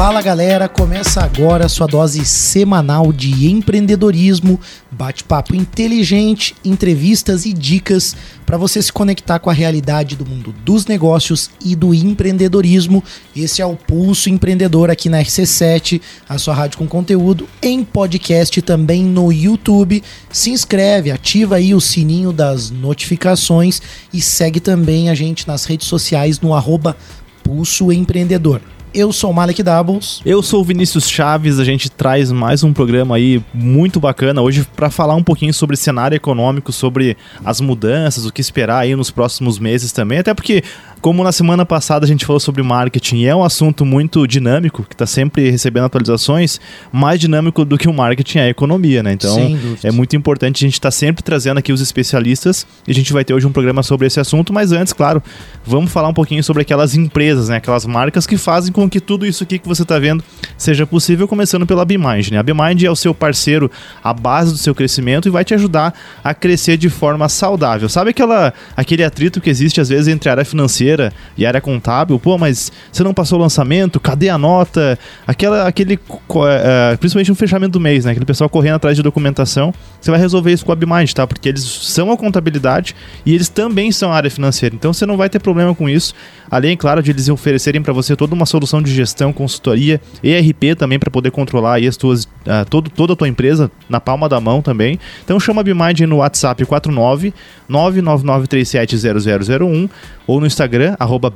Fala galera, começa agora a sua dose semanal de empreendedorismo, bate-papo inteligente, entrevistas e dicas para você se conectar com a realidade do mundo dos negócios e do empreendedorismo. Esse é o Pulso Empreendedor aqui na RC7, a sua rádio com conteúdo em podcast também no YouTube. Se inscreve, ativa aí o sininho das notificações e segue também a gente nas redes sociais no arroba Pulso Empreendedor. Eu sou o Malek Doubles. Eu sou o Vinícius Chaves, a gente traz mais um programa aí muito bacana hoje para falar um pouquinho sobre cenário econômico, sobre as mudanças, o que esperar aí nos próximos meses também, até porque como na semana passada a gente falou sobre marketing, é um assunto muito dinâmico, que está sempre recebendo atualizações, mais dinâmico do que o marketing é a economia, né? Então é muito importante a gente estar tá sempre trazendo aqui os especialistas e a gente vai ter hoje um programa sobre esse assunto, mas antes, claro, vamos falar um pouquinho sobre aquelas empresas, né? Aquelas marcas que fazem com que tudo isso aqui que você está vendo seja possível, começando pela BeMind, né? A BeMind é o seu parceiro, a base do seu crescimento e vai te ajudar a crescer de forma saudável. Sabe aquela, aquele atrito que existe às vezes entre a área financeira financeira e área contábil, pô, mas você não passou o lançamento, cadê a nota? Aquela, aquele, uh, principalmente no fechamento do mês, né? Aquele pessoal correndo atrás de documentação. Você vai resolver isso com a BMind, tá? Porque eles são a contabilidade e eles também são a área financeira. Então você não vai ter problema com isso. Além, claro, de eles oferecerem para você toda uma solução de gestão, consultoria, ERP também para poder controlar aí as tuas, uh, todo, toda a tua empresa na palma da mão também. Então chama a BMind no WhatsApp 49 999370001 ou no Instagram, arroba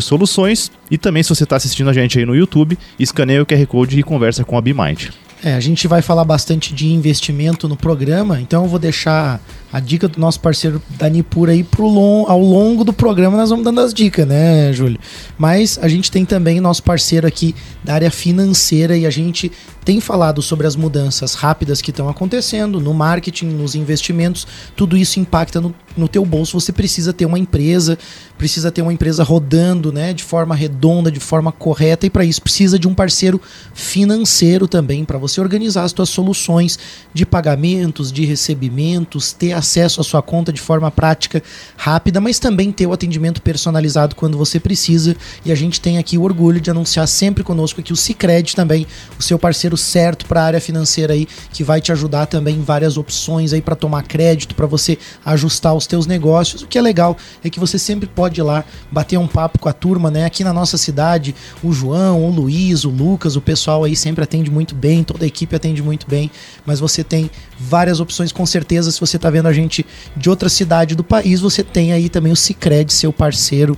Soluções. E também, se você está assistindo a gente aí no YouTube, escaneia o QR Code e conversa com a BeMind. É, a gente vai falar bastante de investimento no programa, então eu vou deixar a dica do nosso parceiro Dani Pura aí pro long, ao longo do programa nós vamos dando as dicas, né, Júlio? Mas a gente tem também nosso parceiro aqui da área financeira e a gente tem falado sobre as mudanças rápidas que estão acontecendo no marketing, nos investimentos, tudo isso impacta no, no teu bolso. Você precisa ter uma empresa, precisa ter uma empresa rodando, né, de forma redonda, de forma correta e para isso precisa de um parceiro financeiro também para você organizar as suas soluções de pagamentos, de recebimentos, ter acesso à sua conta de forma prática, rápida, mas também ter o atendimento personalizado quando você precisa. E a gente tem aqui o orgulho de anunciar sempre conosco aqui o Sicredi também, o seu parceiro certo para a área financeira aí, que vai te ajudar também em várias opções aí para tomar crédito, para você ajustar os teus negócios. O que é legal é que você sempre pode ir lá bater um papo com a turma, né? Aqui na nossa cidade, o João, o Luiz, o Lucas, o pessoal aí sempre atende muito bem, toda a equipe atende muito bem, mas você tem várias opções com certeza. Se você está vendo a gente de outra cidade do país, você tem aí também o Sicredi, seu parceiro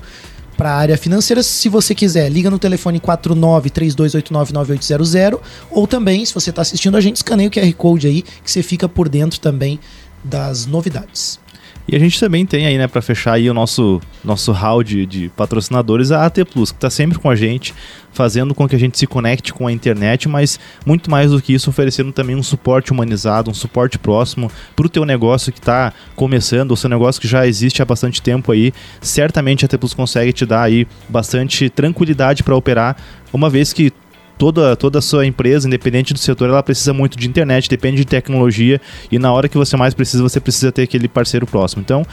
para a área financeira. Se você quiser, liga no telefone 4932899800 ou também, se você está assistindo a gente, escaneia o QR Code aí, que você fica por dentro também das novidades. E a gente também tem aí, né, para fechar aí o nosso, nosso hall de, de patrocinadores, a AT Plus, que está sempre com a gente, fazendo com que a gente se conecte com a internet, mas muito mais do que isso, oferecendo também um suporte humanizado, um suporte próximo para o teu negócio que está começando, o seu negócio que já existe há bastante tempo aí. Certamente a AT Plus consegue te dar aí bastante tranquilidade para operar, uma vez que toda, toda a sua empresa, independente do setor, ela precisa muito de internet, depende de tecnologia e na hora que você mais precisa, você precisa ter aquele parceiro próximo. Então,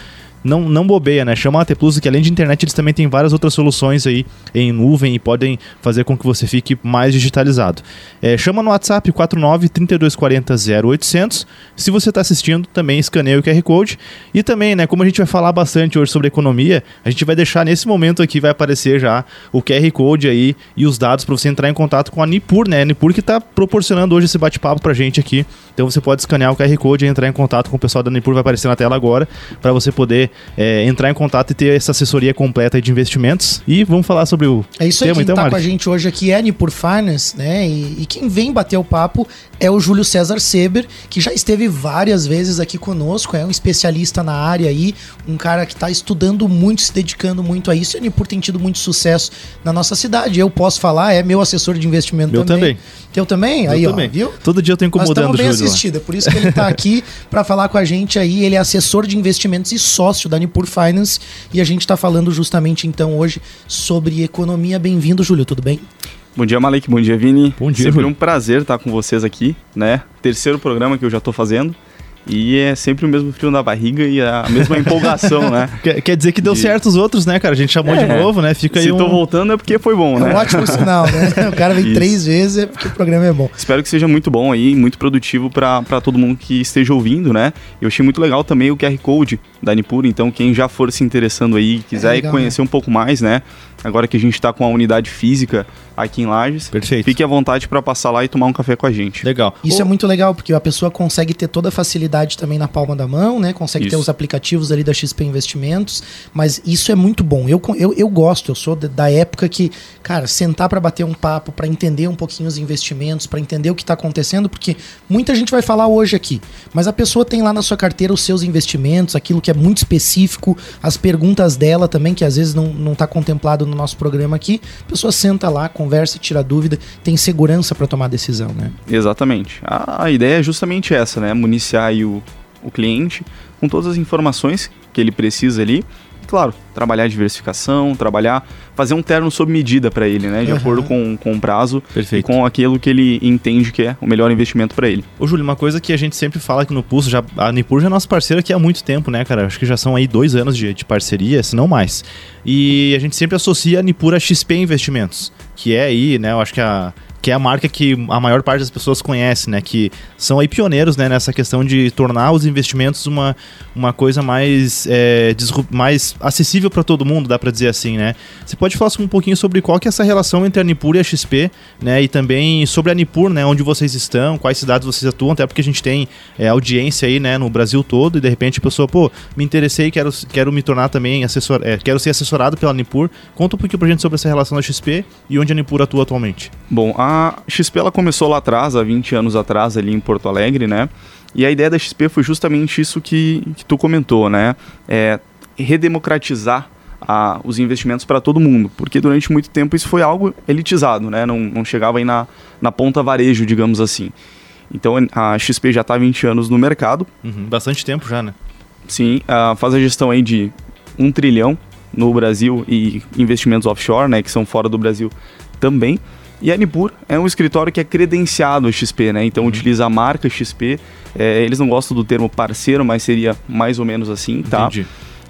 não, não bobeia, né? Chama a AT Plus, que além de internet, eles também têm várias outras soluções aí em nuvem e podem fazer com que você fique mais digitalizado. É, chama no WhatsApp 49 3240 0800. Se você está assistindo, também escaneia o QR Code. E também, né, como a gente vai falar bastante hoje sobre economia, a gente vai deixar nesse momento aqui, vai aparecer já o QR Code aí e os dados para você entrar em contato com a Nipur, né? A Nipur que está proporcionando hoje esse bate-papo para gente aqui. Então você pode escanear o QR Code e entrar em contato com o pessoal da Nipur, vai aparecer na tela agora, para você poder é, entrar em contato e ter essa assessoria completa de investimentos. E vamos falar sobre o É isso aí, quem então, tá com a gente hoje aqui é Nipur Finance, né? E, e, quem vem bater o papo é o Júlio César Seber, que já esteve várias vezes aqui conosco, é um especialista na área aí, um cara que está estudando muito, se dedicando muito a isso, e a Nipur tem tido muito sucesso na nossa cidade. Eu posso falar, é meu assessor de investimento meu também. também. Teu também? Eu aí, também. ó, viu? Todo dia eu tô incomodando Nós bem assistido, é por isso que ele está aqui para falar com a gente aí. Ele é assessor de investimentos e sócio da Nipur Finance e a gente está falando justamente então hoje sobre economia. Bem-vindo, Júlio, tudo bem? Bom dia, Malek. Bom dia, Vini. Bom dia. Sempre Júlio. um prazer estar com vocês aqui, né? Terceiro programa que eu já estou fazendo. E é sempre o mesmo frio na barriga e a mesma empolgação, né? Quer, quer dizer que deu De- certo os outros, né, cara? A gente chamou de É. novo, né? Fica Se aí um... tô voltando é porque foi bom, É né? um ótimo sinal, né? O cara vem Isso. três vezes é porque o programa é bom. Espero que seja muito bom aí, muito produtivo para todo mundo que esteja ouvindo, né? Eu achei muito legal também o QR Code da Nipur, então quem já for se interessando aí, quiser É legal, conhecer um pouco mais, né? Agora que a gente tá com a unidade física aqui em Lages, Perfeito. fique à vontade para passar lá e tomar um café com a gente. Legal. Isso é muito legal, porque a pessoa consegue ter toda a facilidade também na palma da mão, né? Consegue ter Isso. os aplicativos ali da XP Investimentos, mas isso é muito bom. Eu, eu, eu gosto, eu sou da- época que, cara, sentar para bater um papo, para entender um pouquinho os investimentos, para entender o que está acontecendo, porque muita gente vai falar hoje aqui, mas a pessoa tem lá na sua carteira os seus investimentos, aquilo que é muito específico, as perguntas dela também, que às vezes não, não tá contemplado no nosso programa aqui. A pessoa senta lá, conversa, tira dúvida, tem segurança para tomar decisão, né? Exatamente. A, a ideia é justamente essa, né? Municiar o, o cliente com todas as informações que ele precisa ali. E, Claro, trabalhar a diversificação, trabalhar, fazer um terno sob medida para ele, né? De Aham. acordo com, com o prazo Perfeito. e com aquilo que ele entende que é o melhor investimento para ele. Ô, Júlio, uma coisa que a gente sempre fala aqui no Pulso, já, a Nipur já é nossa parceira aqui há muito tempo, né, cara? Acho que já são aí dois anos de, de parceria, se não mais. E a gente sempre associa a Nipur a XP Investimentos, que é aí, né, eu acho que a que é a marca que a maior parte das pessoas conhece, né? Que são aí pioneiros né, nessa questão de tornar os investimentos uma, uma coisa mais, é, mais acessível para todo mundo, dá para dizer assim, né? Você pode falar um pouquinho sobre qual que é essa relação entre a Nipur e a XP, né? E também sobre a Nipur, né? Onde vocês estão, quais cidades vocês atuam, até porque a gente tem é, audiência aí, né? No Brasil todo e de repente a pessoa, pô, me interessei, quero, quero me tornar também assessor, é, quero ser assessorado pela Nipur. Conta um pouquinho pra gente sobre essa relação da XP e onde a Nipur atua atualmente. Bom, a XP ela começou lá atrás, há 20 anos atrás, ali em Porto Alegre, né? E a ideia da XP foi justamente isso que, que tu comentou, né? É redemocratizar a- os investimentos para todo mundo, porque durante muito tempo isso foi algo elitizado, né? Não, não chegava aí na, na ponta varejo, digamos assim. Então a XP já está há 20 anos no mercado, Uhum, bastante tempo já, né? sim, ah, faz a gestão aí de um trilhão no Brasil e investimentos offshore, né, que são fora do Brasil também. E a Nipur é um escritório que é credenciado a XP, né? Então utiliza a marca XP. É, eles não gostam do termo parceiro, mas seria mais ou menos assim, tá? Entendi.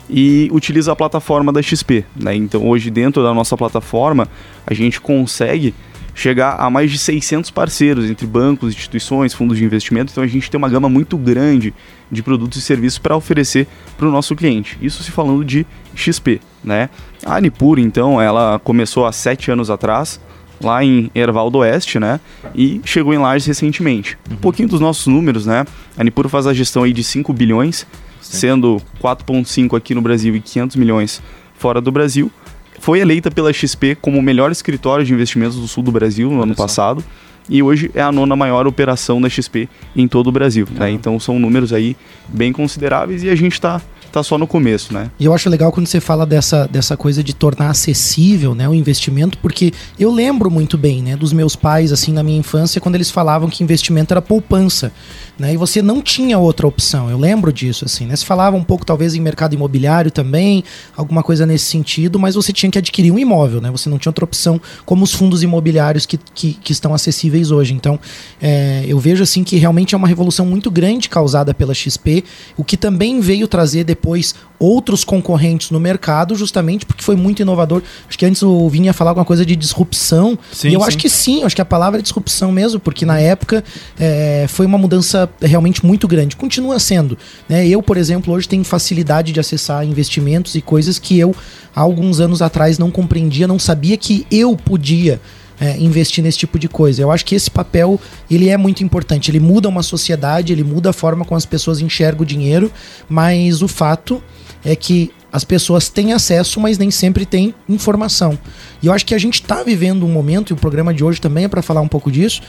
e utiliza a plataforma da XP. Né? Então, hoje, dentro da nossa plataforma, a gente consegue chegar a mais de 600 parceiros, entre bancos, instituições, fundos de investimento. Então, a gente tem uma gama muito grande de produtos e serviços para oferecer para o nosso cliente. Isso se falando de XP. Né? A Nipur, então, ela começou há sete anos atrás, lá em Erval do Oeste, né? E chegou em Lages recentemente. Um pouquinho dos nossos números, né? A Nipur faz a gestão aí de 5 bilhões, sendo 4,5 aqui no Brasil e 500 milhões fora do Brasil. Foi eleita pela XP como o melhor escritório de investimentos do sul do Brasil no ano só. passado. E hoje é a nona maior operação da XP em todo o Brasil. Né? Então são números aí bem consideráveis e a gente está tá só no começo, né? E eu acho legal quando você fala dessa, dessa coisa de tornar acessível né, o investimento, porque eu lembro muito bem né, dos meus pais, assim, na minha infância, quando eles falavam que investimento era poupança. Né, e você não tinha outra opção. Eu lembro disso, assim, né? Se falava um pouco, talvez, em mercado imobiliário também, alguma coisa nesse sentido, mas você tinha que adquirir um imóvel, né? Você não tinha outra opção, como os fundos imobiliários que, que, que estão acessíveis hoje. Então, é, eu vejo assim que realmente é uma revolução muito grande causada pela XP, o que também veio trazer depois outros concorrentes no mercado, justamente porque foi muito inovador. Acho que antes o Vini ia falar alguma coisa de disrupção. Sim, e eu sim. acho que sim, acho que a palavra é disrupção mesmo, porque na época é, foi uma mudança realmente muito grande. Continua sendo. Né? Eu, por exemplo, hoje tenho facilidade de acessar investimentos e coisas que eu, há alguns anos atrás, não compreendia, não sabia que eu podia é, investir nesse tipo de coisa. Eu acho que esse papel ele é muito importante. Ele muda uma sociedade, ele muda a forma como as pessoas enxergam o dinheiro, mas o fato é que as pessoas têm acesso, mas nem sempre têm informação. E eu acho que a gente está vivendo um momento, e o programa de hoje também é para falar um pouco disso,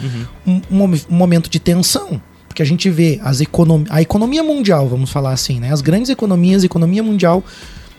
um, um um momento de tensão. Porque a gente vê as econom a economia mundial, vamos falar assim, né? As grandes economias, a economia mundial,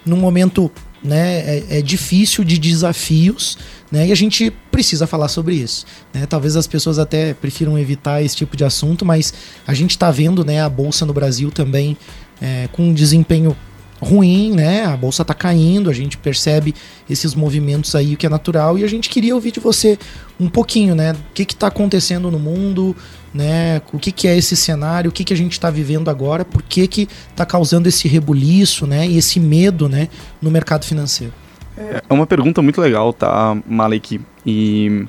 num momento né, é, é difícil de desafios, né? E a gente precisa falar sobre isso. Né? Talvez as pessoas até prefiram evitar esse tipo de assunto, mas a gente está vendo né, a Bolsa no Brasil também é, com um desempenho ruim, né? A bolsa está caindo, a gente percebe esses movimentos aí, que é natural, e a gente queria ouvir de você um pouquinho, né? O que está acontecendo no mundo, né? O que, que é esse cenário, o que, que a gente está vivendo agora, por que está causando esse rebuliço, né? E esse medo, né? No mercado financeiro. É uma pergunta muito legal, tá, Malek? E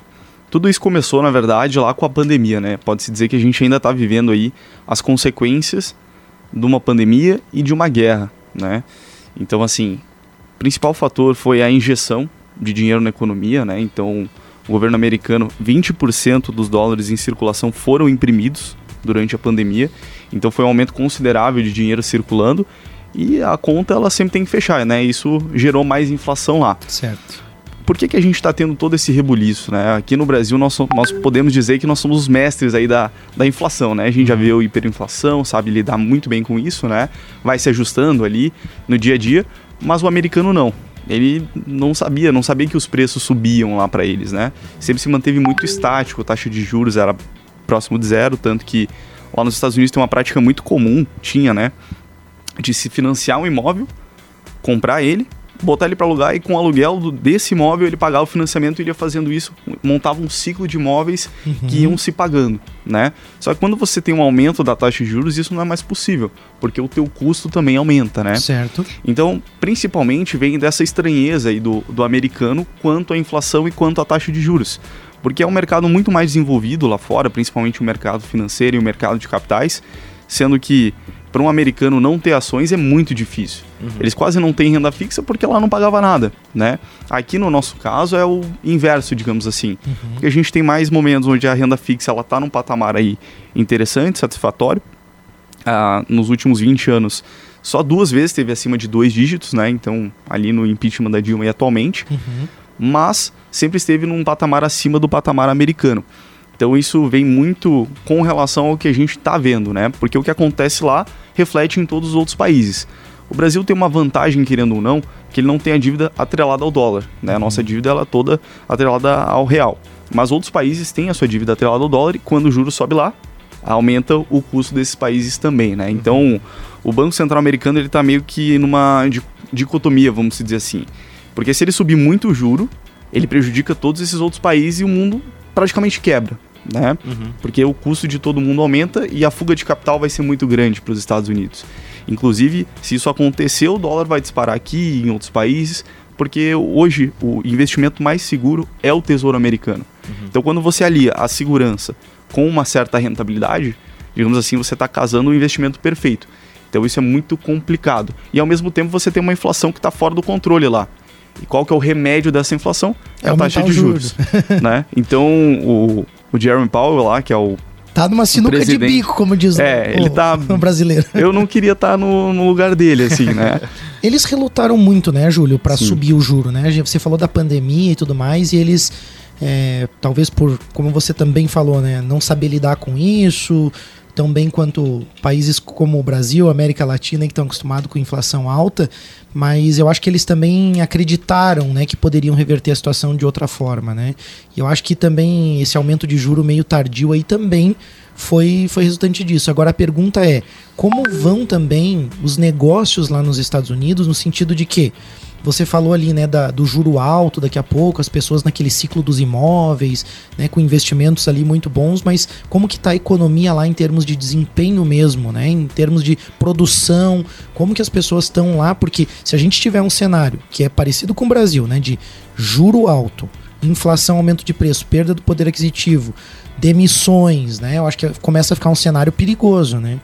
tudo isso começou, na verdade, lá com a pandemia, né? Pode-se dizer que a gente ainda está vivendo aí as consequências de uma pandemia e de uma guerra, né? Então, assim, o principal fator foi a injeção de dinheiro na economia, né? Então, o governo americano, 20% dos dólares em circulação foram imprimidos durante a pandemia. Então, foi um aumento considerável de dinheiro circulando e a conta ela sempre tem que fechar, né? Isso gerou mais inflação lá. Certo. Por que, que a gente está tendo todo esse rebuliço, né? Aqui no Brasil nós, nós podemos dizer que nós somos os mestres aí da, da inflação, né? A gente já uhum. viu hiperinflação, sabe lidar muito bem com isso, né? Vai se ajustando ali no dia a dia, mas o americano não. Ele não sabia, não sabia que os preços subiam lá para eles, né? Sempre se manteve muito estático, a taxa de juros era próximo de zero, tanto que lá nos Estados Unidos tem uma prática muito comum, tinha, né? De se financiar um imóvel, comprar ele botar ele para alugar e com o aluguel desse imóvel ele pagava o financiamento e ia fazendo isso, montava um ciclo de imóveis uhum. que iam se pagando, né? Só que quando você tem um aumento da taxa de juros, isso não é mais possível, porque o teu custo também aumenta, né? Certo. Então, principalmente vem dessa estranheza aí do, do americano quanto à inflação e quanto à taxa de juros. Porque é um mercado muito mais desenvolvido lá fora, principalmente o mercado financeiro e o mercado de capitais, sendo que para um americano não ter ações é muito difícil. Uhum. Eles quase não têm renda fixa porque lá não pagava nada, né? Aqui no nosso caso é o inverso, digamos assim. Uhum. Porque a gente tem mais momentos onde a renda fixa ela tá num patamar aí interessante, satisfatório. Ah, nos últimos 20 anos, só duas vezes teve acima de dois dígitos, né? Então, ali no impeachment da Dilma e atualmente. Uhum. Mas sempre esteve num patamar acima do patamar americano. Então isso vem muito com relação ao que a gente está vendo, né? Porque o que acontece lá reflete em todos os outros países. O Brasil tem uma vantagem, querendo ou não, que ele não tem a dívida atrelada ao dólar. Né? A nossa uhum. dívida ela é toda atrelada ao real. Mas outros países têm a sua dívida atrelada ao dólar e quando o juro sobe lá, aumenta o custo desses países também. Né? Então, o Banco Central Americano está meio que numa dicotomia, vamos dizer assim. Porque se ele subir muito o juro, ele prejudica todos esses outros países e o mundo praticamente quebra né? Uhum. Porque o custo de todo mundo aumenta e a fuga de capital vai ser muito grande para os Estados Unidos. Inclusive, se isso acontecer, o dólar vai disparar aqui e em outros países, porque hoje o investimento mais seguro é o Tesouro Americano. Uhum. Então, quando você alia a segurança com uma certa rentabilidade, digamos assim, você está casando o investimento perfeito. Então, isso é muito complicado. E ao mesmo tempo, você tem uma inflação que está fora do controle lá. E qual que é o remédio dessa inflação? É, é a taxa de juros. juros né? Então, o, o Jeremy Powell lá, que é o Tá numa sinuca de bico, como diz é, o, ele tá, o brasileiro. Eu não queria estar tá no, no, lugar dele, assim, né? eles relutaram muito, né, Júlio, para subir o juro, né? Você falou da pandemia e tudo mais, e eles, é, talvez por, como você também falou, né, não saber lidar com isso, tão bem quanto países como o Brasil, América Latina, que estão acostumados com inflação alta, mas eu acho que eles também acreditaram né, que poderiam reverter a situação de outra forma. Né? E eu acho que também esse aumento de juro meio tardio aí também foi, foi resultante disso. Agora a pergunta é: como vão também os negócios lá nos Estados Unidos, no sentido de que você falou ali, né, da, do juro alto daqui a pouco, as pessoas naquele ciclo dos imóveis, né, com investimentos ali muito bons, mas como que tá a economia lá em termos de desempenho mesmo, né, em termos de produção, como que as pessoas estão lá, porque se a gente tiver um cenário que é parecido com o Brasil, né, de juro alto, inflação, aumento de preço, perda do poder aquisitivo, demissões, né, eu acho que começa a ficar um cenário perigoso, né.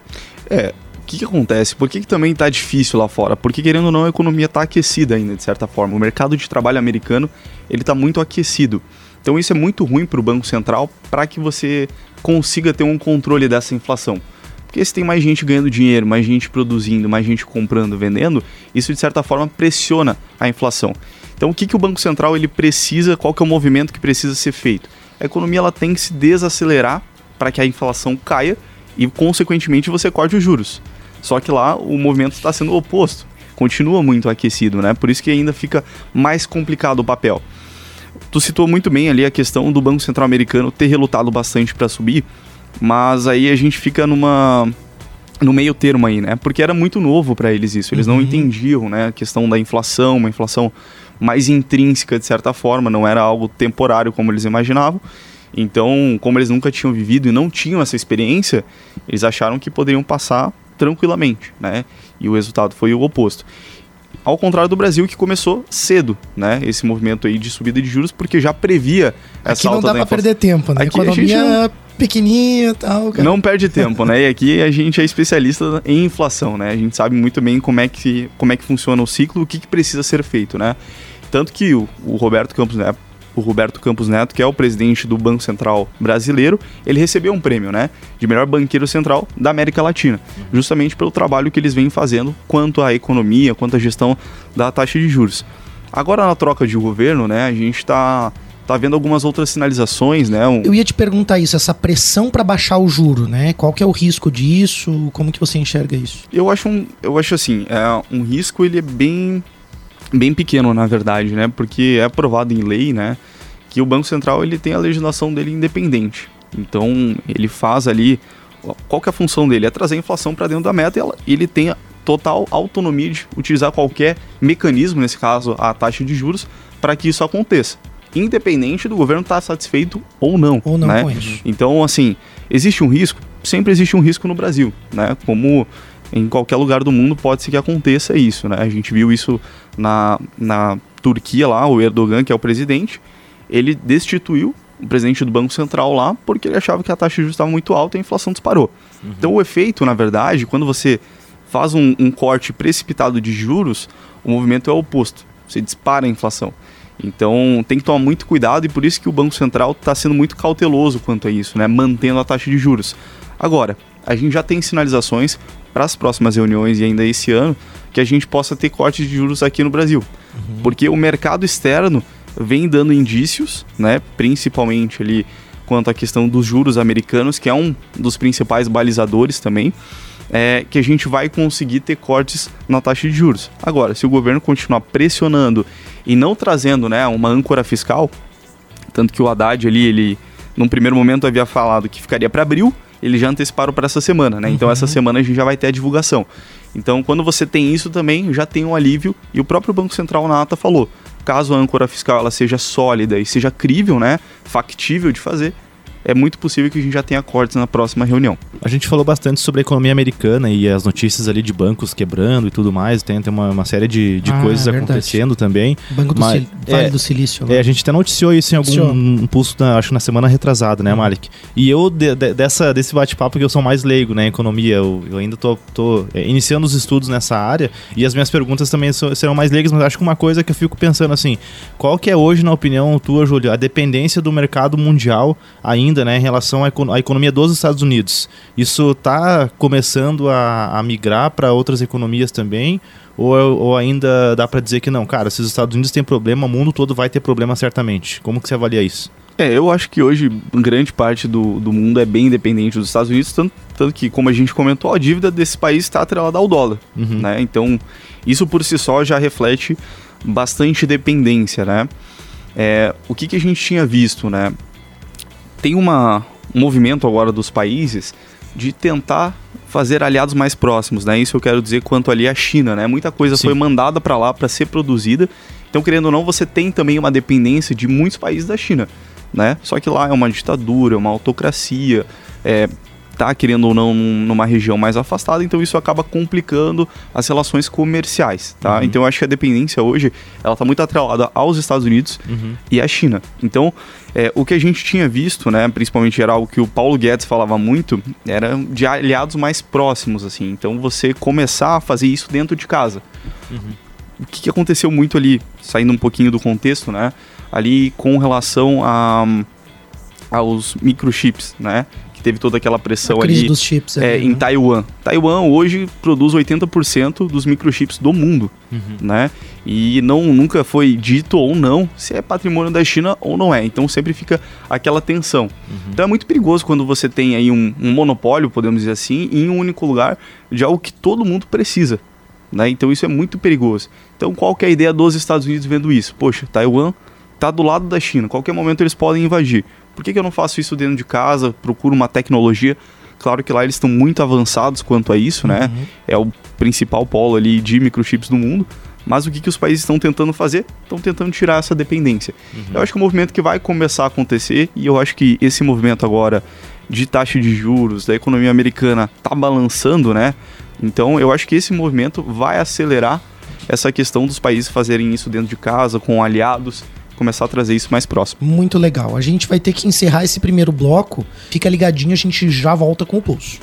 É, que, que, acontece? Por que, que também está difícil lá fora? Porque, querendo ou não, a economia está aquecida ainda, de certa forma. O mercado de trabalho americano ele está muito aquecido. Então, isso é muito ruim para o Banco Central para que você consiga ter um controle dessa inflação. Porque se tem mais gente ganhando dinheiro, mais gente produzindo, mais gente comprando, vendendo, isso de certa forma pressiona a inflação. Então, o que, que o Banco Central ele precisa, qual que é o movimento que precisa ser feito? A economia ela tem que se desacelerar para que a inflação caia e, consequentemente, você corte os juros. Só que lá o movimento está sendo oposto. Continua muito aquecido, né? Por isso que ainda fica mais complicado o papel. Tu citou muito bem ali a questão do Banco Central Americano ter relutado bastante para subir, mas aí a gente fica numa no meio termo aí, né? Porque era muito novo para eles isso. Eles Uhum. não entendiam, né? A questão da inflação, uma inflação mais intrínseca de certa forma, não era algo temporário como eles imaginavam. Então, como eles nunca tinham vivido e não tinham essa experiência, eles acharam que poderiam passar tranquilamente, né? E o resultado foi o oposto. Ao contrário do Brasil, que começou cedo, né? Esse movimento aí de subida de juros, porque já previa essa Aqui não alta dá da pra inflação. perder tempo, né? Aqui a Economia gente pequenininha e tal, cara. Não perde tempo, né? E aqui a gente é especialista em inflação, né? A gente sabe muito bem como é que, como é que funciona o ciclo, o que, que precisa ser feito, né? Tanto que o, o Roberto Campos Neto, o Roberto Campos Neto, que é o presidente do Banco Central brasileiro, ele recebeu um prêmio, né, de melhor banqueiro central da América Latina, justamente pelo trabalho que eles vêm fazendo quanto à economia, quanto à gestão da taxa de juros. Agora na troca de governo, né, a gente está tá vendo algumas outras sinalizações, né? um- Eu ia te perguntar isso, essa pressão pra baixar o juro, né? Qual que é o risco disso? Como que você enxerga isso? Eu acho, um, eu acho assim, é, um risco ele é bem, bem pequeno, na verdade, né? Porque é aprovado em lei, né? Que o Banco Central ele tem a legislação dele independente. Então, ele faz ali... Qual que é a função dele? É trazer a inflação para dentro da meta e ela- ele tem a total autonomia de utilizar qualquer mecanismo, nesse caso a taxa de juros, para que isso aconteça. Independente do governo estar satisfeito ou não. Ou não né? com isso? Então, assim, existe um risco? Sempre existe um risco no Brasil, né? Como em qualquer lugar do mundo pode ser que aconteça isso, né? A gente viu isso na, na Turquia lá, o Erdogan, que é o presidente, ele destituiu o presidente do Banco Central lá porque ele achava que a taxa de juros estava muito alta e a inflação disparou. Então, o efeito, na verdade, quando você faz um, um corte precipitado de juros, o movimento é o oposto. Você dispara a inflação. Então tem que tomar muito cuidado e por isso que o Banco Central está sendo muito cauteloso quanto a isso, né? mantendo a taxa de juros. Agora, a gente já tem sinalizações para as próximas reuniões e ainda esse ano que a gente possa ter cortes de juros aqui no Brasil. Porque o mercado externo vem dando indícios, né? principalmente ali quanto à questão dos juros americanos, que é um dos principais balizadores também é, que a gente vai conseguir ter cortes na taxa de juros. Agora, se o governo continuar pressionando e não trazendo né, uma âncora fiscal, tanto que o Haddad ali, ele, num primeiro momento havia falado que ficaria para abril, eles já anteciparam para essa semana, né? Então essa semana a gente já vai ter a divulgação. Então quando você tem isso também, já tem um alívio e o próprio Banco Central na ata falou, caso a âncora fiscal ela seja sólida e seja crível, né, factível de fazer, é muito possível que a gente já tenha cortes na próxima reunião. A gente falou bastante sobre a economia americana e as notícias ali de bancos quebrando e tudo mais. Tem, tem uma, uma série de, de Ah, coisas é acontecendo também. Banco do Mas- Sil- Vale é, do Silício. lá. É, a gente até noticiou isso em algum um pulso, na- acho que na semana retrasada, né, Malik? E eu, de- de- dessa, desse bate-papo, que eu sou mais leigo, né, em economia, eu, eu ainda tô, tô é, iniciando os estudos nessa área e as minhas perguntas também so- serão mais leigas, mas acho que uma coisa que eu fico pensando assim, qual que é hoje, na opinião tua, Júlio, a dependência do mercado mundial ainda, né, em relação à, eco- à economia dos Estados Unidos? Isso tá começando a, a migrar para outras economias também? Ou, ou ainda dá pra dizer que não, cara, se os Estados Unidos têm problema, o mundo todo vai ter problema certamente. Como que você avalia isso? É, eu acho que hoje grande parte do, do mundo é bem independente dos Estados Unidos, tanto, tanto que, como a gente comentou, a dívida desse país está atrelada ao dólar, Uhum. né? Então, isso por si só já reflete bastante dependência, né? É, o que, que a gente tinha visto, né? Tem uma, um movimento agora dos países de tentar fazer aliados mais próximos, né? Isso eu quero dizer quanto ali à China, né? Muita coisa Sim. foi mandada para lá para ser produzida. Então, querendo ou não, você tem também uma dependência de muitos países da China, né? Só que lá é uma ditadura, uma autocracia, é, tá querendo ou não num- numa região mais afastada, então isso acaba complicando as relações comerciais, tá? Uhum. Então eu acho que a dependência hoje, ela tá muito atrelada aos Estados Unidos Uhum. e à China. Então, é, o que a gente tinha visto, né, principalmente era algo que o Paulo Guedes falava muito, era de aliados mais próximos, assim. Então, você começar a fazer isso dentro de casa. O que, que aconteceu muito ali, saindo um pouquinho do contexto, né, ali com relação a, aos microchips, né, que teve toda aquela pressão a crise ali dos chips. é, ali, em né? Taiwan. Taiwan hoje produz 80% dos microchips do mundo, Uhum. né? E não nunca foi dito ou não se é patrimônio da China ou não é. Então sempre fica aquela tensão. Então é muito perigoso quando você tem aí um, um monopólio, podemos dizer assim, em um único lugar de algo que todo mundo precisa. Né? Então isso é muito perigoso. Então qual que é a ideia dos Estados Unidos vendo isso? Poxa, Taiwan está do lado da China. Qualquer momento eles podem invadir. Por que, que eu não faço isso dentro de casa? Procuro uma tecnologia Claro que lá eles estão muito avançados quanto a isso, né? Uhum. É o principal polo ali de microchips do mundo. Mas o que, que os países estão tentando fazer? Estão tentando tirar essa dependência. Eu acho que é um movimento que vai começar a acontecer e eu acho que esse movimento agora de taxa de juros da economia americana tá balançando, né? Então eu acho que esse movimento vai acelerar essa questão dos países fazerem isso dentro de casa, com aliados, começar a trazer isso mais próximo. Muito legal. A gente vai ter que encerrar esse primeiro bloco. Fica ligadinho, a gente já volta com o pulso.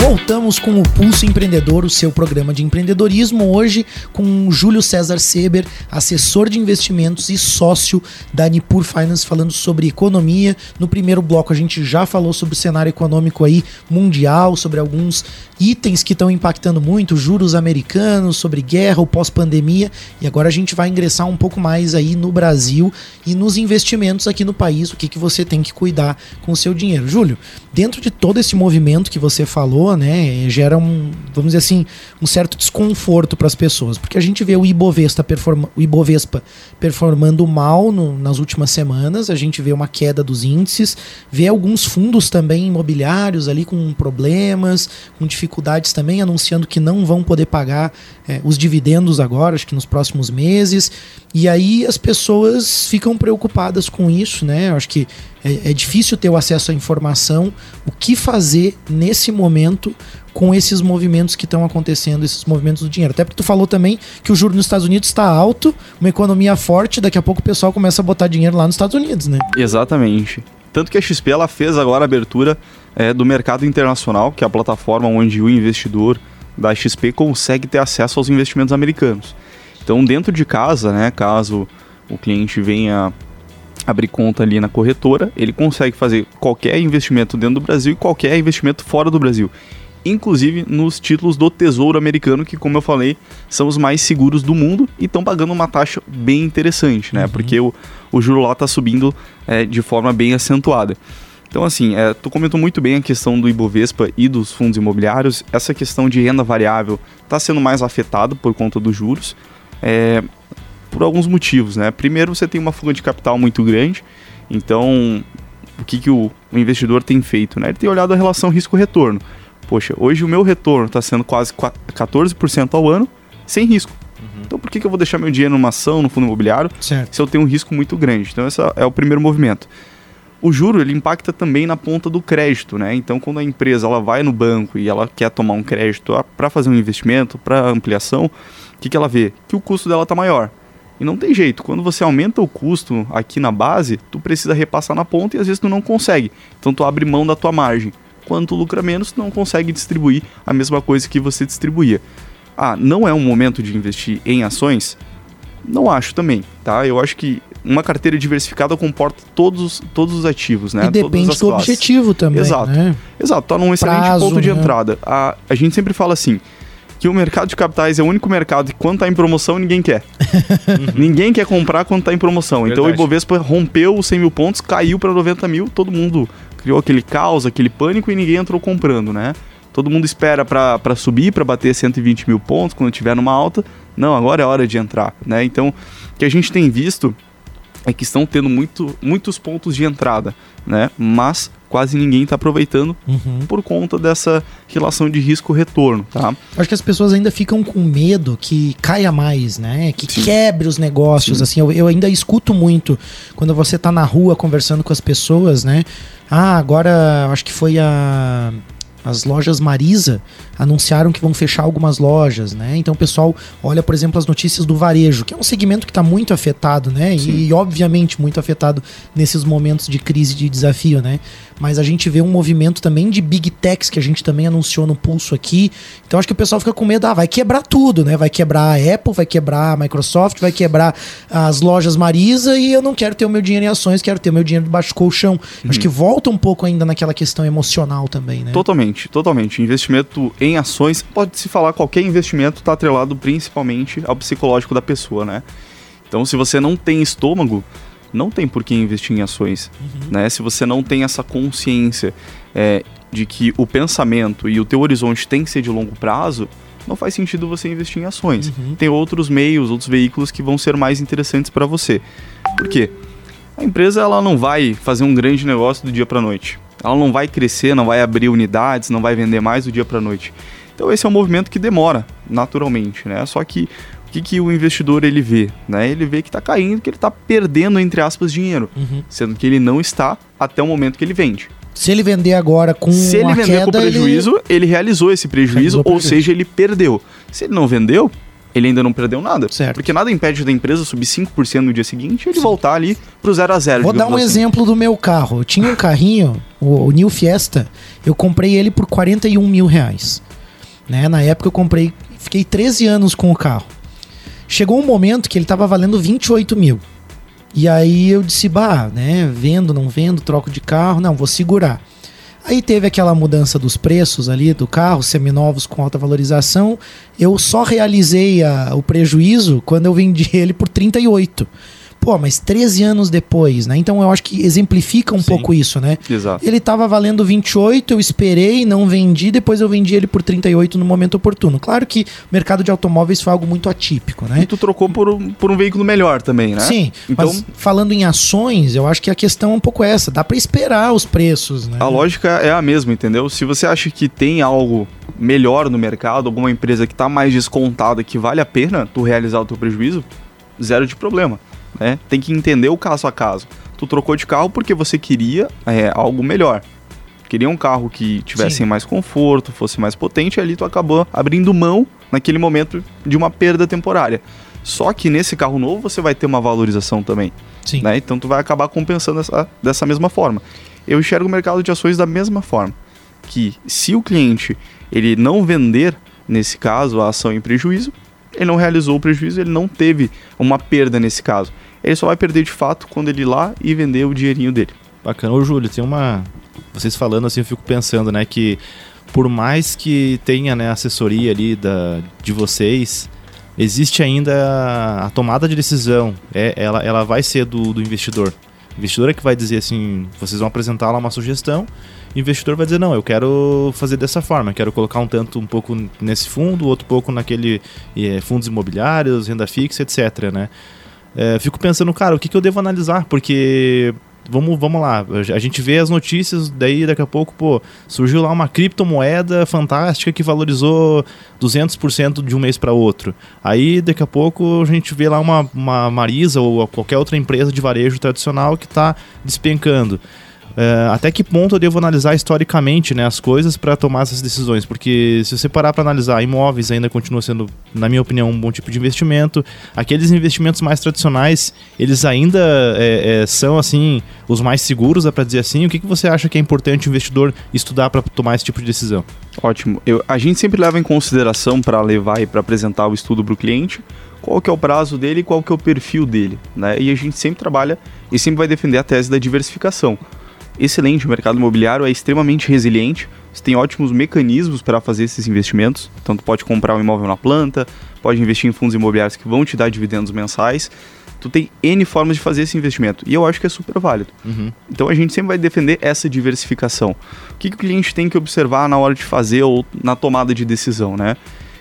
Voltamos com o Pulso Empreendedor, o seu programa de empreendedorismo, hoje com o Júlio César Seber, assessor de investimentos e sócio da Nipur Finance, falando sobre economia. No primeiro bloco a gente já falou sobre o cenário econômico aí mundial, sobre alguns itens que estão impactando muito, juros americanos, sobre guerra ou pós-pandemia, e agora a gente vai ingressar um pouco mais aí no Brasil e nos investimentos aqui no país, o que, que você tem que cuidar com o seu dinheiro. Júlio, dentro de todo esse movimento que você falou, né, gera um, vamos dizer assim, um certo desconforto para as pessoas, porque a gente vê o Ibovespa, performa, o Ibovespa performando mal no, nas últimas semanas, a gente vê uma queda dos índices, vê alguns fundos também imobiliários ali com problemas, com dificuldades também, anunciando que não vão poder pagar é, os dividendos agora, acho que nos próximos meses, e aí as pessoas ficam preocupadas com isso, né? Acho que é, é difícil ter o acesso à informação, o que fazer nesse momento com esses movimentos que estão acontecendo, esses movimentos do dinheiro. Até porque tu falou também que o juro nos Estados Unidos está alto, uma economia forte, daqui a pouco o pessoal começa a botar dinheiro lá nos Estados Unidos, né? Exatamente. Tanto que a XP ela fez agora a abertura é, do mercado internacional, que é a plataforma onde o investidor da XP consegue ter acesso aos investimentos americanos. Então, dentro de casa, né, caso o cliente venha abrir conta ali na corretora, ele consegue fazer qualquer investimento dentro do Brasil e qualquer investimento fora do Brasil. Inclusive nos títulos do Tesouro Americano, que, como eu falei, são os mais seguros do mundo e estão pagando uma taxa bem interessante, né? Uhum. Porque o, o juro lá está subindo é, de forma bem acentuada. Então, assim, é, tu comentou muito bem a questão do Ibovespa e dos fundos imobiliários. Essa questão de renda variável está sendo mais afetada por conta dos juros. É, por alguns motivos, né? Primeiro, você tem uma fuga de capital muito grande, então o que, que o, o investidor tem feito, né? Ele tem olhado a relação risco-retorno. Poxa, hoje o meu retorno está sendo quase 14% ao ano, sem risco. Então por que, que eu vou deixar meu dinheiro numa ação, no fundo imobiliário, Certo. se eu tenho um risco muito grande? Então esse é o primeiro movimento. O juro ele impacta também na ponta do crédito, né? Então quando a empresa ela vai no banco e ela quer tomar um crédito para fazer um investimento, para ampliação, o que, que ela vê? Que o custo dela está maior. E não tem jeito, quando você aumenta o custo aqui na base, tu precisa repassar na ponta e às vezes tu não consegue. Então tu abre mão da tua margem. Quando tu lucra menos, tu não consegue distribuir a mesma coisa que você distribuía. Ah, não é um momento de investir em ações? Não acho também, tá? Eu acho que uma carteira diversificada comporta todos, todos os ativos, né? E depende do classes. objetivo também, Exato. né? Exato, tá num excelente Prazo, ponto de né? entrada. A, a gente sempre fala assim, que o mercado de capitais é o único mercado que quando tá em promoção ninguém quer. ninguém quer comprar quando tá em promoção. Então o Verdade. Ibovespa rompeu os 100 mil pontos, caiu para 90 mil, todo mundo criou aquele caos, aquele pânico e ninguém entrou comprando, né? Todo mundo espera para subir, para bater 120 mil pontos quando tiver numa alta. Não, agora é hora de entrar, né? Então, o que a gente tem visto é que estão tendo muito, muitos pontos de entrada, né? Mas quase ninguém está aproveitando Uhum. por conta dessa relação de risco-retorno, tá? Acho que as pessoas ainda ficam com medo que caia mais, né? Que Sim. quebre os negócios. Sim. Assim, eu, eu ainda escuto muito quando você tá na rua conversando com as pessoas, né? Ah, agora acho que foi a. As lojas Marisa anunciaram que vão fechar algumas lojas, né? Então o pessoal olha, por exemplo, as notícias do varejo, que é um segmento que está muito afetado, né? E, e, obviamente muito afetado nesses momentos de crise de desafio, né? Mas a gente vê um movimento também de big techs que a gente também anunciou no pulso aqui. Então acho que o pessoal fica com medo, ah, vai quebrar tudo, né? Vai quebrar a Apple, vai quebrar a Microsoft, vai quebrar as lojas Marisa e eu não quero ter o meu dinheiro em ações, quero ter o meu dinheiro debaixo do colchão. Acho que volta um pouco ainda naquela questão emocional também, né? Totalmente, totalmente. Investimento em ações, pode se falar qualquer investimento está atrelado principalmente ao psicológico da pessoa, né? Então, se você não tem estômago, não tem por que investir em ações, né? Se você não tem essa consciência é, de que o pensamento e o teu horizonte tem que ser de longo prazo, não faz sentido você investir em ações. Uhum. Tem outros meios, outros veículos que vão ser mais interessantes para você. Por quê? A empresa ela não vai fazer um grande negócio do dia para noite. Ela não vai crescer, não vai abrir unidades, não vai vender mais do dia para noite. Então esse é um movimento que demora, naturalmente, né? Só que o que, que o investidor ele vê? Né? Ele vê que está caindo, que ele está perdendo, entre aspas, dinheiro. Uhum. Sendo que ele não está até o momento que ele vende. Se ele vender agora com Se ele vender queda, com prejuízo, ele... ele... realizou esse prejuízo, realizou ou prejuízo. seja, ele perdeu. Se ele não vendeu, ele ainda não perdeu nada. Certo. Porque nada impede da empresa subir 5% no dia seguinte e ele Sim. voltar ali pro 0 a 0 Vou dar um assim. exemplo do meu carro. Eu tinha um carrinho, o, o, New Fiesta, eu comprei ele por 41 mil reais. Né? Na época eu comprei, fiquei 13 anos com o carro. Chegou um momento que ele estava valendo 28 mil. E aí eu disse, bah, né, vendo, não vendo, troco de carro, não, vou segurar. Aí teve aquela mudança dos preços ali do carro, seminovos com alta valorização. Eu só realizei a, o prejuízo quando eu vendi ele por 38. Pô, mas 13 anos depois, né? Então eu acho que exemplifica um Sim. pouco isso, né? Exato. Ele estava valendo 28, eu esperei, não vendi, depois eu vendi ele por 38 no momento oportuno. Claro que o mercado de automóveis foi algo muito atípico, né? E tu trocou por um, por um veículo melhor também, né? Sim, então... mas falando em ações, eu acho que a questão é um pouco essa, dá para esperar os preços, né? A lógica é a mesma, entendeu? Se você acha que tem algo melhor no mercado, alguma empresa que está mais descontada, que vale a pena tu realizar o teu prejuízo, zero de problema né? Tem que entender o caso a caso. Tu trocou de carro porque você queria é, algo melhor. Queria um carro que tivesse Sim. mais conforto, fosse mais potente, e ali tu acabou abrindo mão naquele momento de uma perda temporária. Só que nesse carro novo você vai ter uma valorização também. Sim. Né? Então tu vai acabar compensando essa, dessa mesma forma. Eu enxergo o mercado de ações da mesma forma. Que se o cliente ele não vender, nesse caso, a ação em prejuízo, ele não realizou o prejuízo, ele não teve uma perda nesse caso. Ele só vai perder de fato quando ele ir lá e vender o dinheirinho dele. Bacana. Ô, Júlio, tem uma. Vocês falando assim, eu fico pensando, né, que por mais que tenha né, assessoria ali da, de vocês, existe ainda a tomada de decisão. É, ela, ela vai ser do, do investidor. O investidor é que vai dizer assim: vocês vão apresentar lá uma sugestão o investidor vai dizer, não, eu quero fazer dessa forma, quero colocar um tanto um pouco nesse fundo, outro pouco naquele é, fundos imobiliários, renda fixa, etc, né? É, fico pensando, cara, o que, que eu devo analisar? Porque vamos, vamos lá, a gente vê as notícias, daí daqui a pouco, pô, surgiu lá uma criptomoeda fantástica que valorizou 200% de um mês para outro. Aí daqui a pouco a gente vê lá uma, uma Marisa ou qualquer outra empresa de varejo tradicional que está despencando. É, até que ponto eu devo analisar historicamente né, as coisas para tomar essas decisões? Porque se você parar para analisar, imóveis ainda continua sendo, na minha opinião, um bom tipo de investimento. Aqueles investimentos mais tradicionais, eles ainda é, é, são assim os mais seguros, é para dizer assim. O que, que você acha que é importante o investidor estudar para tomar esse tipo de decisão? Ótimo. Eu, a gente sempre leva em consideração para levar e para apresentar o estudo para o cliente qual que é o prazo dele e qual que é o perfil dele, né? E a gente sempre trabalha e sempre vai defender a tese da diversificação excelente, o mercado imobiliário é extremamente resiliente, você tem ótimos mecanismos para fazer esses investimentos, então tu pode comprar um imóvel na planta, pode investir em fundos imobiliários que vão te dar dividendos mensais, tu tem N formas de fazer esse investimento, e eu acho que é super válido. Uhum. Então a gente sempre vai defender essa diversificação. O que, que o cliente tem que observar na hora de fazer ou na tomada de decisão, né?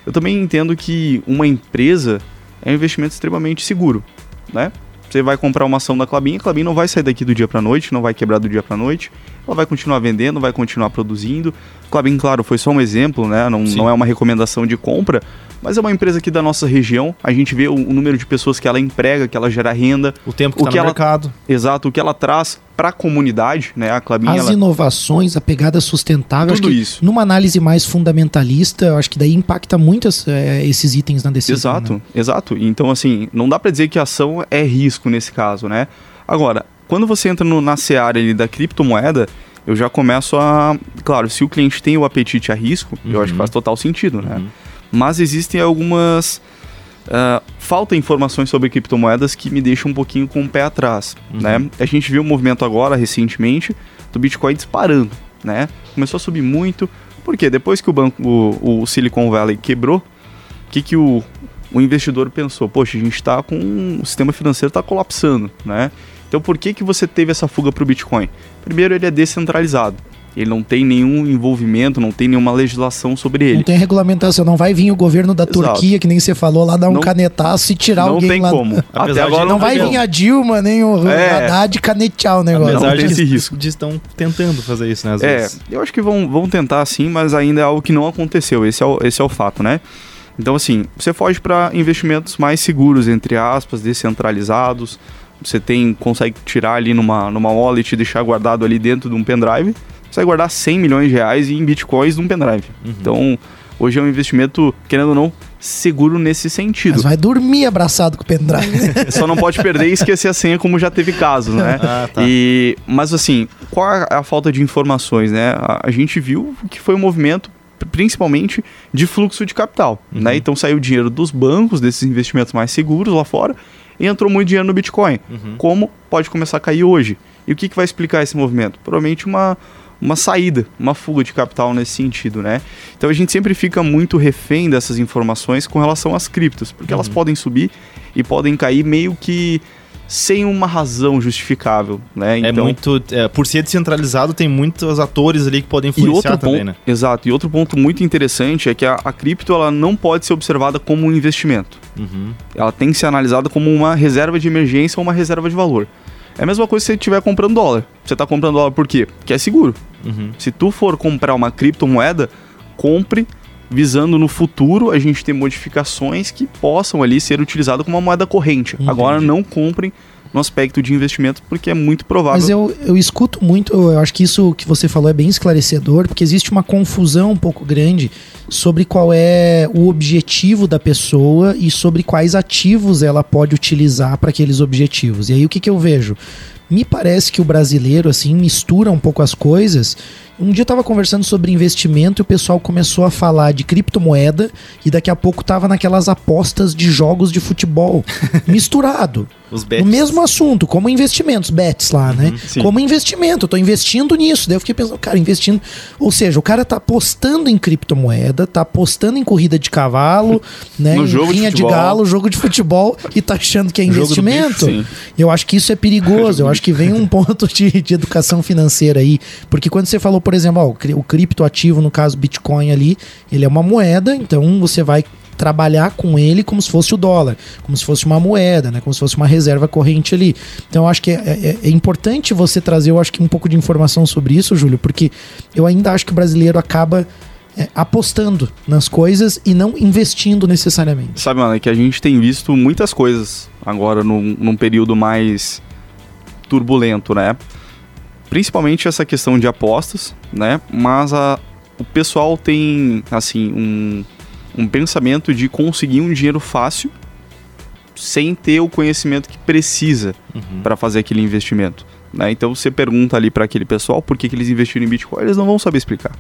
Eu também entendo que uma empresa é um investimento extremamente seguro, né? Você vai comprar uma ação da Clabin, a Clabin não vai sair daqui do dia para noite, não vai quebrar do dia para noite. Ela vai continuar vendendo, vai continuar produzindo. Clabin, claro, foi só um exemplo, né? Não, não é uma recomendação de compra, mas é uma empresa aqui da nossa região. A gente vê o, o número de pessoas que ela emprega, que ela gera renda. O tempo que, o tá que no ela, mercado. Exato, o que ela traz para a comunidade, né? A Clabin, As ela... inovações, a pegada sustentável. Tudo isso. Numa análise mais fundamentalista, eu acho que daí impacta muito é, esses itens na decisão. Exato, né? exato. Então, assim, não dá para dizer que a ação é risco nesse caso, né? Agora, quando você entra no, na seara ali da criptomoeda, eu já começo a. Claro, se o cliente tem o apetite a risco, uhum. eu acho que faz total sentido, né? Uhum mas existem algumas. Uh, falta informações sobre criptomoedas que me deixam um pouquinho com o pé atrás, uhum. né? A gente viu um movimento agora, recentemente, do Bitcoin disparando, né? Começou a subir muito, porque depois que o banco, o, o Silicon Valley quebrou, o que, que o, o investidor pensou? Poxa, a gente está com... o sistema financeiro está colapsando, né? Então por que, que você teve essa fuga para o Bitcoin? Primeiro, ele é descentralizado, Ele não tem nenhum envolvimento, não tem nenhuma legislação sobre ele. Não tem regulamentação, não vai vir o governo da Exato. Turquia, que nem você falou, lá dar um Não- canetaço e tirar não alguém tem lá. como. Até Apesar de agora Não, não, vai vir a Dilma, nem o É. Haddad canetear o negócio. Apesar Não tem de esse que risco. de estão tentando fazer isso, né? Às É, vezes. eu acho que vão, vão tentar sim, mas ainda é algo que não aconteceu. Esse é o, esse é o fato, né? Então, assim, você foge para investimentos mais seguros, entre aspas, descentralizados. Você tem, consegue tirar ali numa, numa wallet e deixar guardado ali dentro de um pendrive. Você vai guardar 100 milhões de reais em bitcoins num pendrive. Uhum. Então, hoje é um investimento, querendo ou não, seguro nesse sentido. Mas vai dormir abraçado com o pendrive. Só não pode perder e esquecer a senha, como já teve casos, né? Ah, tá. E, mas assim, qual é a falta de informações, né? A, a gente viu que foi um movimento pr- principalmente de fluxo de capital, Uhum. né? Então saiu dinheiro dos bancos, desses investimentos mais seguros lá fora, e entrou muito dinheiro no Bitcoin. Uhum. Como pode começar a cair hoje? E o que, que vai explicar esse movimento? Provavelmente uma, uma saída, uma fuga de capital nesse sentido, né? Então a gente sempre fica muito refém dessas informações com relação às criptos, porque elas Uhum. podem subir e podem cair meio que sem uma razão justificável, né? É muito. é, por ser descentralizado, tem muitos atores ali que podem E influenciar outro também, ponto, né? exato. E outro ponto muito interessante é que a, a cripto ela não pode ser observada como um investimento. Uhum. Ela tem que ser analisada como uma reserva de emergência ou uma reserva de valor. É a mesma coisa se você estiver comprando dólar. Você está comprando dólar por quê? Porque é seguro. Uhum. Se tu for comprar uma criptomoeda, compre visando no futuro a gente ter modificações que possam ali ser utilizadas como uma moeda corrente. Entendi. Agora não comprem no aspecto de investimento porque é muito provável. Mas eu, eu escuto muito, eu acho que isso que você falou é bem esclarecedor, porque existe uma confusão um pouco grande sobre qual é o objetivo da pessoa e sobre quais ativos ela pode utilizar para aqueles objetivos. E aí o que, que eu vejo? Me parece que o brasileiro, assim, mistura um pouco as coisas. Um dia eu tava conversando sobre investimento e o pessoal começou a falar de criptomoeda e daqui a pouco tava naquelas apostas de jogos de futebol. misturado. Os bets. mesmo assunto, como investimentos, bets lá, né? sim. Como investimento, eu tô investindo nisso. Daí eu fiquei pensando, cara, investindo. Ou seja, o cara tá apostando em criptomoeda, tá apostando em corrida de cavalo, né? No em jogo de rinha de, futebol. galo, jogo de futebol, e tá achando que é investimento. bicho, eu acho que isso é perigoso. Eu acho que vem um ponto de, de educação financeira aí. Porque quando você falou, por exemplo, ó, o cri- o criptoativo, no caso Bitcoin ali, ele é uma moeda, então você vai trabalhar com ele como se fosse o dólar, como se fosse uma moeda, né? Como se fosse uma reserva corrente ali. Então acho que é, é- é importante você trazer, eu acho que um pouco de informação sobre isso, Júlio, porque eu ainda acho que o brasileiro acaba é, apostando nas coisas e não investindo necessariamente. Sabe, mano, é que a gente tem visto muitas coisas agora num, num período mais turbulento, né? Principalmente essa questão de apostas, né? Mas a, o pessoal tem, assim, um, um pensamento de conseguir um dinheiro fácil sem ter o conhecimento que precisa Uhum. para fazer aquele investimento. Né? Então você pergunta ali para aquele pessoal por que, que eles investiram em Bitcoin, eles não vão saber explicar.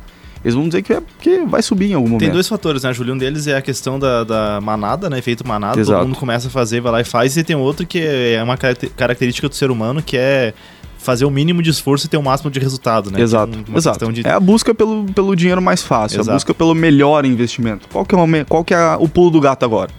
Eles vão dizer que é porque vai subir em algum momento. Tem dois fatores, né, Júlio? Um deles é a questão da, da manada, né? Efeito manada. Exato. Todo mundo começa a fazer, vai lá e faz. E tem outro que é uma caracte- característica do ser humano, que é fazer o mínimo de esforço e ter o máximo de resultado, né? Exato, uma exato. de- É a busca pelo, pelo dinheiro mais fácil, Exato. a busca pelo melhor investimento. Qual que é, qual que é o pulo do gato agora?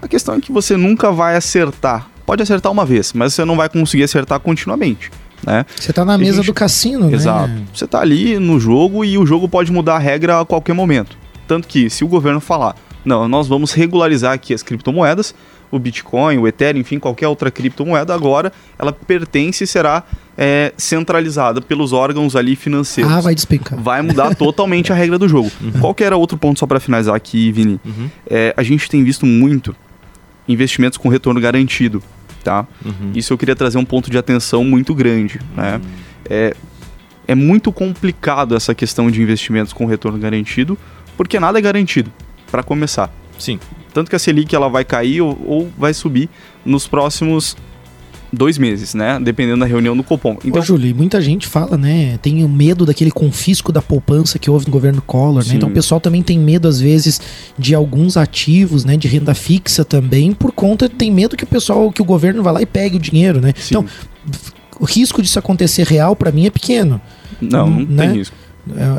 A questão é que você nunca vai acertar. Pode acertar uma vez, mas você não vai conseguir acertar continuamente, né? Você tá na E mesa gente- do cassino, Exato. né? Você tá ali no jogo e o jogo pode mudar a regra a qualquer momento. Tanto que se o governo falar, não, nós vamos regularizar aqui as criptomoedas, o Bitcoin, o Ethereum, enfim, qualquer outra criptomoeda, agora ela pertence e será é, centralizada pelos órgãos ali financeiros. Ah, vai despencar. Vai mudar totalmente a regra do jogo. Qual que era outro ponto só para finalizar aqui, Vini? Uhum, É, a gente tem visto muito investimentos com retorno garantido, tá? uhum. Isso eu queria trazer um ponto de atenção muito grande, né? É, é muito complicado essa questão de investimentos com retorno garantido, porque nada é garantido, para começar. Sim. Tanto que a Selic ela vai cair ou, ou vai subir nos próximos dois meses, né? Dependendo da reunião do Copom. Então, Ô, Júlio, muita gente fala, né? Tem o medo daquele confisco da poupança que houve no governo Collor, né? Sim. Então o pessoal também tem medo, às vezes, de alguns ativos, né? De renda fixa também, por conta, tem medo que o pessoal, que o governo vá lá e pegue o dinheiro, né? sim. Então, o risco disso acontecer real, pra mim, é pequeno. não, não né? tem risco.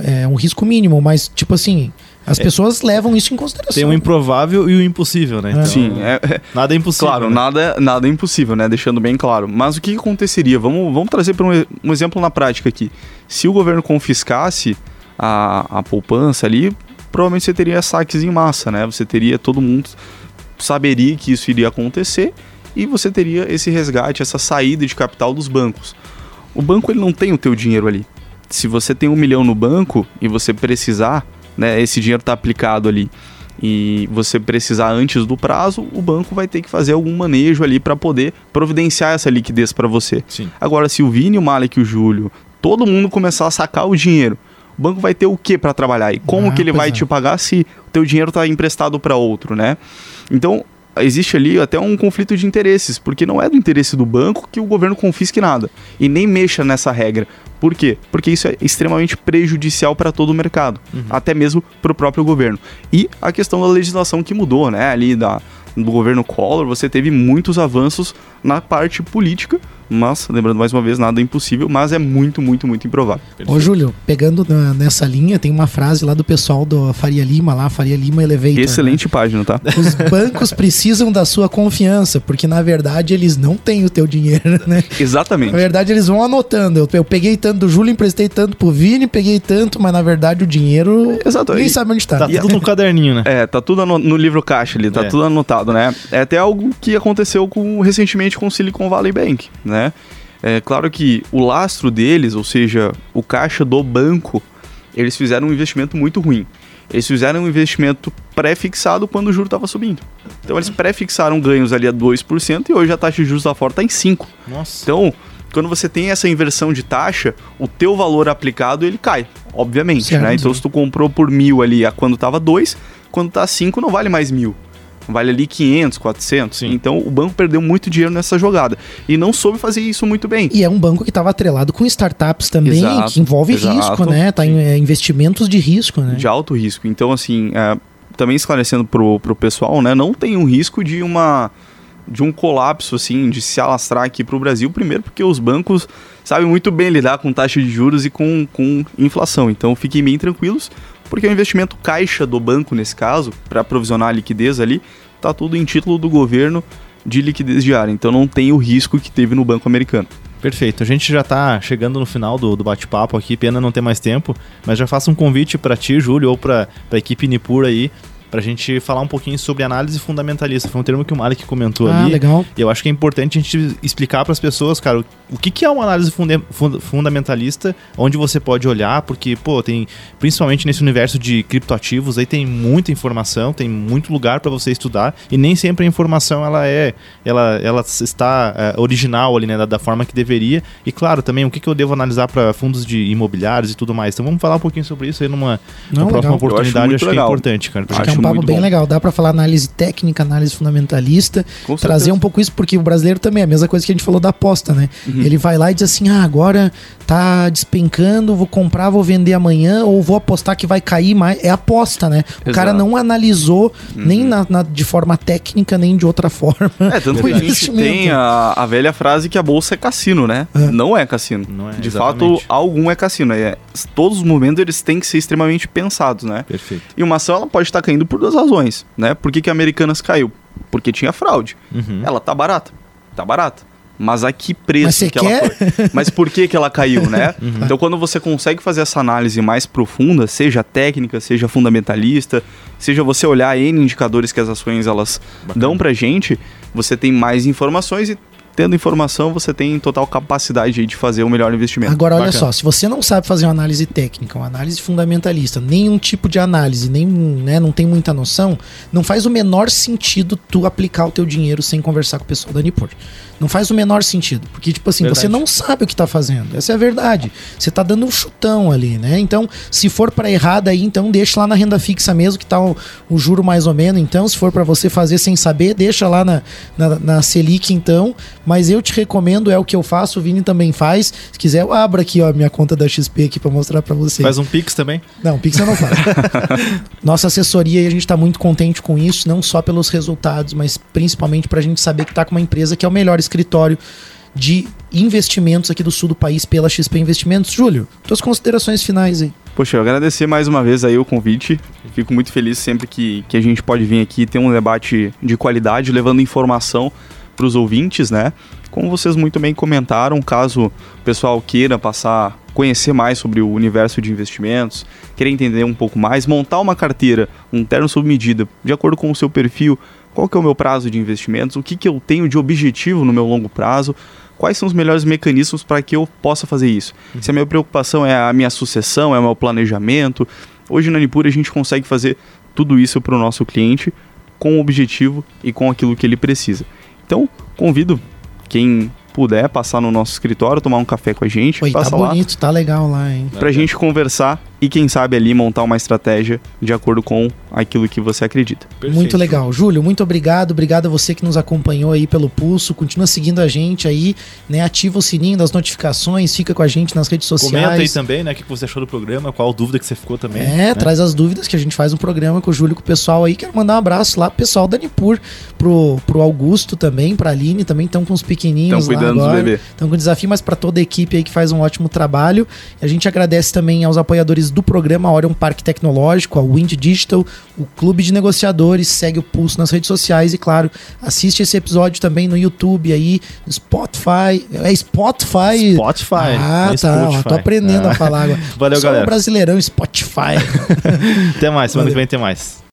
É, é um risco mínimo, mas, tipo assim, As pessoas levam isso em consideração. Tem o improvável e o impossível, né? É. Então, Sim, é, é- Nada é impossível. claro, né? nada, nada é impossível, né? Deixando bem claro. Mas o que, aconteceria? Vamos, vamos trazer para um, um exemplo na prática aqui. Se o governo confiscasse a, a poupança ali, provavelmente você teria saques em massa, né? Você teria todo mundo saberia que isso iria acontecer e você teria esse resgate, essa saída de capital dos bancos. O banco ele não tem o teu dinheiro ali. Se você tem um milhão no banco e você precisar, né, esse dinheiro está aplicado ali e você precisar antes do prazo, o banco vai ter que fazer algum manejo ali para poder providenciar essa liquidez para você. Sim. Agora, se o Vini, o Malek e o Júlio, todo mundo começar a sacar o dinheiro, o banco vai ter o que para trabalhar? E como Ah, que ele vai é. te pagar se o teu dinheiro está emprestado para outro, né? Então, existe ali até um conflito de interesses, porque não é do interesse do banco que o governo confisque nada e nem mexa nessa regra. Por quê? Porque isso é extremamente prejudicial para todo o mercado, até mesmo para o próprio governo. E a questão da legislação que mudou, né? Ali da, do governo Collor, você teve muitos avanços na parte política, mas, lembrando mais uma vez, nada é impossível, mas é muito, muito, muito improvável. Ô, Júlio, pegando na- nessa linha, tem uma frase lá do pessoal do Faria Lima, lá, Faria Lima Elevator. né? Excelente página, tá? Os bancos precisam da sua confiança, porque na verdade eles não têm o teu dinheiro, né? Exatamente. Na verdade eles vão anotando. Eu, eu peguei tanto do Júlio, emprestei tanto pro Vini, peguei tanto, mas na verdade o dinheiro Exato. ninguém E- sabe onde tá. Tá tudo no caderninho, né? É, tá tudo no livro caixa ali, tá É. tudo anotado, né? É até algo que aconteceu com, recentemente com o Silicon Valley Bank, né? É claro que o lastro deles, ou seja, o caixa do banco, eles fizeram um investimento muito ruim. Eles fizeram um investimento pré-fixado quando o juro estava subindo. Então eles pré-fixaram ganhos ali a 2% e hoje a taxa de juros lá fora está em 5%. Nossa. Então, quando você tem essa inversão de taxa, o teu valor aplicado ele cai, obviamente, né? Então, se tu comprou por mil ali a quando tava dois, quando tá cinco não vale mais mil. Vale ali 500, 400. Sim. Então, o banco perdeu muito dinheiro nessa jogada. E não soube fazer isso muito bem. E é um banco que estava atrelado com startups também, Exato, que envolve exato, risco, né? Tá em é, investimentos de risco, né? de alto risco. Então, assim, é, também esclarecendo pro, pro pessoal, né? Não tem um risco de uma de um colapso, assim, de se alastrar aqui pro Brasil, primeiro porque os bancos sabem muito bem lidar com taxa de juros e com, com inflação. Então, fiquem bem tranquilos, porque o investimento caixa do banco, nesse caso, para provisionar a liquidez ali, tá tudo em título do governo de liquidez diária. Então, não tem o risco que teve no banco americano. Perfeito. A gente já tá chegando no final do, do bate-papo aqui, pena não ter mais tempo, mas já faço um convite para ti, Júlio, ou para a equipe Nipur aí, pra gente falar um pouquinho sobre análise fundamentalista. Foi um termo que o Malik comentou Ah, ali. legal. E eu acho que é importante a gente explicar para as pessoas, cara, o- que, que é uma análise funde- fun- fundamentalista, onde você pode olhar, porque, pô, tem, principalmente nesse universo de criptoativos, aí tem muita informação, tem muito lugar para você estudar, e nem sempre a informação ela é, ela, ela está é, original ali, né, da, da forma que deveria. E claro, também o que, que eu devo analisar para fundos de imobiliários e tudo mais. Então vamos falar um pouquinho sobre isso aí numa, Não, numa próxima legal. Eu acho oportunidade, acho, que é importante, cara. pra Acho gente- que é um papo muito bem bom. legal. Dá pra falar análise técnica, análise fundamentalista, Com trazer certeza. um pouco isso, porque o brasileiro também é a mesma coisa que a gente falou da aposta, né? Uhum. Ele vai lá e diz assim: ah, agora tá despencando, vou comprar, vou vender amanhã, ou vou apostar que vai cair mais. É aposta, né? O cara Exato. não analisou nem na, na- de forma técnica, nem de outra forma. É, tanto que a gente tem a, a velha frase que a bolsa é cassino, né? É. Não é cassino. Não é, De exatamente. fato, algum é cassino. É, todos os momentos eles têm que ser extremamente pensados, né? Perfeito. E uma ação ela pode estar caindo por duas razões, né? Por que, que a Americanas caiu? Porque tinha fraude. Uhum. Ela tá barata. Tá barata. Mas a que preço Mas você que ela quer? foi? Mas por que, que ela caiu, né? Então, quando você consegue fazer essa análise mais profunda, seja técnica, seja fundamentalista, seja você olhar N indicadores que as ações elas dão pra gente, você tem mais informações e tendo informação, você tem total capacidade aí de fazer o melhor investimento. Agora, olha Bacana. só, se você não sabe fazer uma análise técnica, uma análise fundamentalista, nenhum tipo de análise, nem, né, não tem muita noção, não faz o menor sentido tu aplicar o teu dinheiro sem conversar com o pessoal da Nipur. Não faz o menor sentido, porque tipo assim, Verdade. você não sabe o que tá fazendo. Essa é a verdade. Você tá dando um chutão ali, né? Então, se for para errado aí, então deixa lá na renda fixa mesmo que tá o, o juro mais ou menos. Então, se for para você fazer sem saber, deixa lá na, na, na Selic então. Mas eu te recomendo, é o que eu faço, o Vini também faz. Se quiser, eu abro aqui ó, a minha conta da XP aqui para mostrar para você. Faz um Pix também? Não, Pix eu não faço. Nossa assessoria, e a gente está muito contente com isso, não só pelos resultados, mas principalmente para a gente saber que está com uma empresa que é o melhor escritório de investimentos aqui do sul do país pela XP Investimentos. Júlio, tuas considerações finais aí. Poxa, eu agradecer mais uma vez aí o convite. Fico muito feliz sempre que, que a gente pode vir aqui ter um debate de qualidade, levando informação para os ouvintes, né? Como vocês muito bem comentaram, caso o pessoal queira passar, conhecer mais sobre o universo de investimentos, querer entender um pouco mais, montar uma carteira, um terno sob medida, de acordo com o seu perfil, qual que é o meu prazo de investimentos, o que, que eu tenho de objetivo no meu longo prazo, quais são os melhores mecanismos para que eu possa fazer isso. Uhum. Se a minha preocupação é a minha sucessão, é o meu planejamento, hoje na Nipura a gente consegue fazer tudo isso para o nosso cliente com o objetivo e com aquilo que ele precisa. Então, convido quem puder passar no nosso escritório, tomar um café com a gente. Oi, tá bonito, lá, tá legal lá, hein? Pra é. gente conversar e quem sabe ali montar uma estratégia de acordo com aquilo que você acredita. Perfeito. Muito legal. Júlio, muito obrigado. Obrigado a você que nos acompanhou aí pelo Pulso. Continua seguindo a gente aí, né? Ativa o sininho das notificações, fica com a gente nas redes sociais. Comenta aí também, né? O que você achou do programa, qual dúvida que você ficou também. É, né? traz as dúvidas que a gente faz um programa com o Júlio, com o pessoal aí. Quero mandar um abraço lá pro pessoal da Nipur, pro, pro Augusto também, pra Aline também, estão com os pequenininhos Estão cuidando lá agora. do bebê. Estão com desafio, mas para toda a equipe aí que faz um ótimo trabalho. E a gente agradece também aos apoiadores do programa Orion Parque Tecnológico, a Wind Digital, o Clube de Negociadores, segue o Pulso nas redes sociais e, claro, assiste esse episódio também no YouTube aí, no Spotify. É Spotify? Spotify. Ah, é tá. Spotify. Tô aprendendo é. a falar agora. Valeu, Só galera. brasileirão Spotify. Até mais, semana Valeu. que vem tem mais.